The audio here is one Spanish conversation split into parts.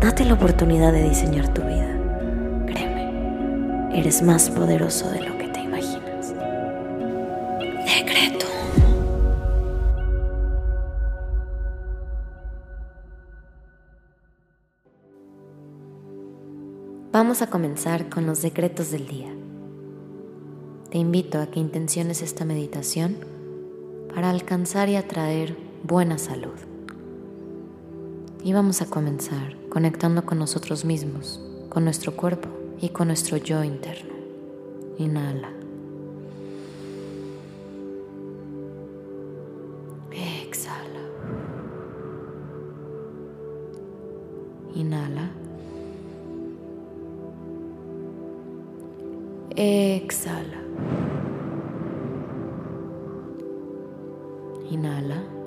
Date la oportunidad de diseñar tu vida. Créeme, eres más poderoso de lo que te imaginas. Decreto. Vamos a comenzar con los decretos del día. Te invito a que intenciones esta meditación para alcanzar y atraer buena salud. Y vamos a comenzar conectando con nosotros mismos, con nuestro cuerpo y con nuestro yo interno. Inhala. Exhala. Inhala. Exhala. Inhala.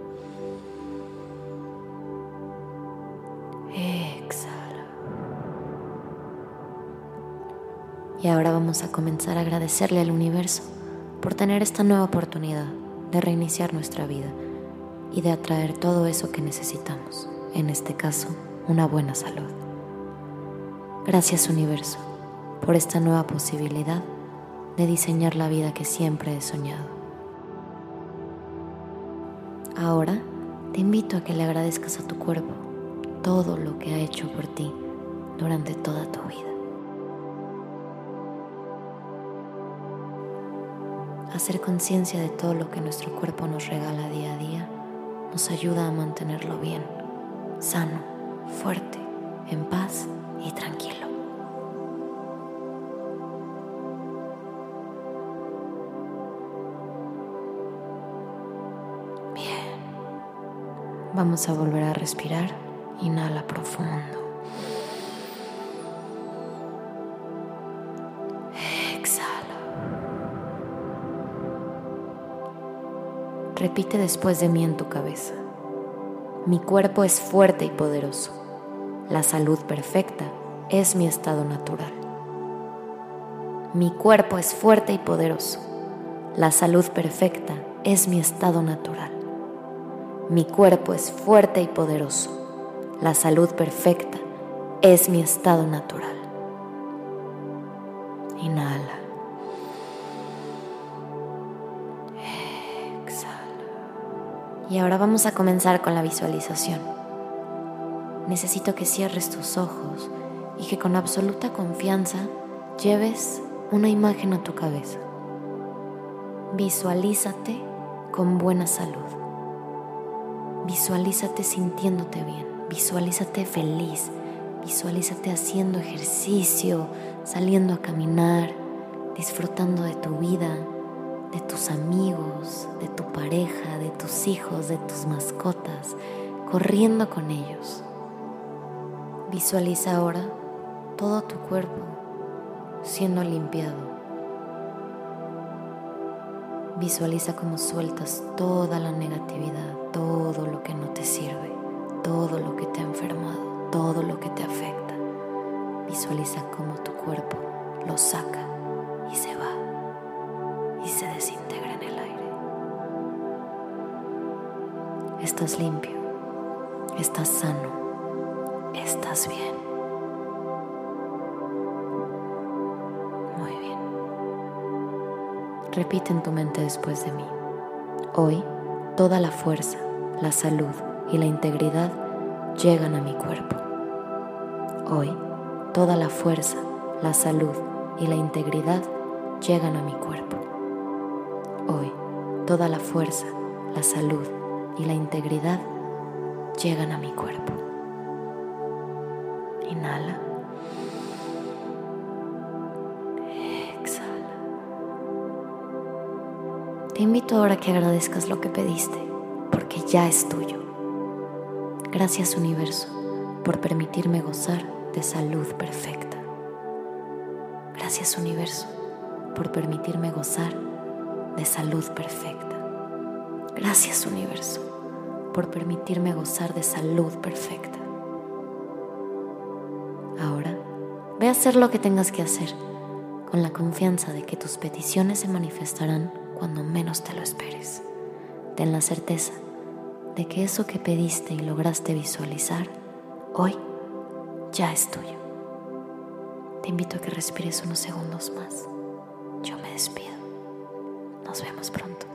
Y ahora vamos a comenzar a agradecerle al universo por tener esta nueva oportunidad de reiniciar nuestra vida y de atraer todo eso que necesitamos, en este caso, una buena salud. Gracias universo por esta nueva posibilidad de diseñar la vida que siempre he soñado. Ahora te invito a que le agradezcas a tu cuerpo todo lo que ha hecho por ti durante toda tu vida. Hacer conciencia de todo lo que nuestro cuerpo nos regala día a día nos ayuda a mantenerlo bien, sano, fuerte, en paz y tranquilo. Bien, vamos a volver a respirar. Inhala profundo. Repite después de mí en tu cabeza. Mi cuerpo es fuerte y poderoso. La salud perfecta es mi estado natural. Mi cuerpo es fuerte y poderoso. La salud perfecta es mi estado natural. Mi cuerpo es fuerte y poderoso. La salud perfecta es mi estado natural. Y ahora vamos a comenzar con la visualización. Necesito que cierres tus ojos y que con absoluta confianza lleves una imagen a tu cabeza. Visualízate con buena salud. Visualízate sintiéndote bien. Visualízate feliz. Visualízate haciendo ejercicio, saliendo a caminar, disfrutando de tu vida, de tus amigos, pareja, de tus hijos, de tus mascotas, corriendo con ellos. Visualiza ahora todo tu cuerpo siendo limpiado. Visualiza cómo sueltas toda la negatividad, todo lo que no te sirve, todo lo que te ha enfermado, todo lo que te afecta. Visualiza cómo tu cuerpo lo saca y se va y se desintegra Estás limpio, estás sano, estás bien. Muy bien. Repite en tu mente después de mí. Hoy, toda la fuerza, la salud y la integridad llegan a mi cuerpo. Hoy, toda la fuerza, la salud y la integridad llegan a mi cuerpo. Hoy, toda la fuerza, la salud y la integridad llegan a mi cuerpo. Inhala. Exhala. Te invito ahora a que agradezcas lo que pediste, porque ya es tuyo. Gracias universo por permitirme gozar de salud perfecta. Gracias universo por permitirme gozar de salud perfecta. Gracias universo por permitirme gozar de salud perfecta. Ahora, ve a hacer lo que tengas que hacer con la confianza de que tus peticiones se manifestarán cuando menos te lo esperes. Ten la certeza de que eso que pediste y lograste visualizar hoy ya es tuyo. Te invito a que respires unos segundos más. Yo me despido. Nos vemos pronto.